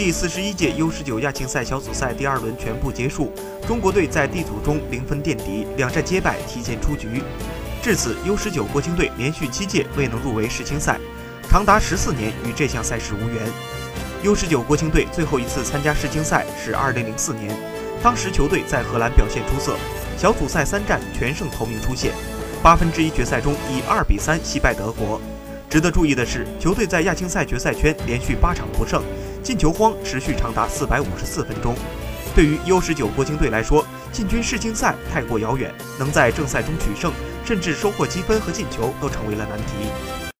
第四十一届 U 十九亚青赛小组赛第二轮全部结束，中国队在 D 组中零分垫底，两战皆败，提前出局。至此，U 十九国青队连续七届未能入围世青赛，长达十四年与这项赛事无缘。U 十九国青队最后一次参加世青赛是二零零四年，当时球队在荷兰表现出色，小组赛三战全胜头名出线，八分之一决赛中以二比三惜败德国。值得注意的是，球队在亚青赛决赛圈连续八场不胜，进球荒持续长达四百五十四分钟。对于 U 十九国青队来说，进军世青赛太过遥远，能在正赛中取胜，甚至收获积分和进球都成为了难题。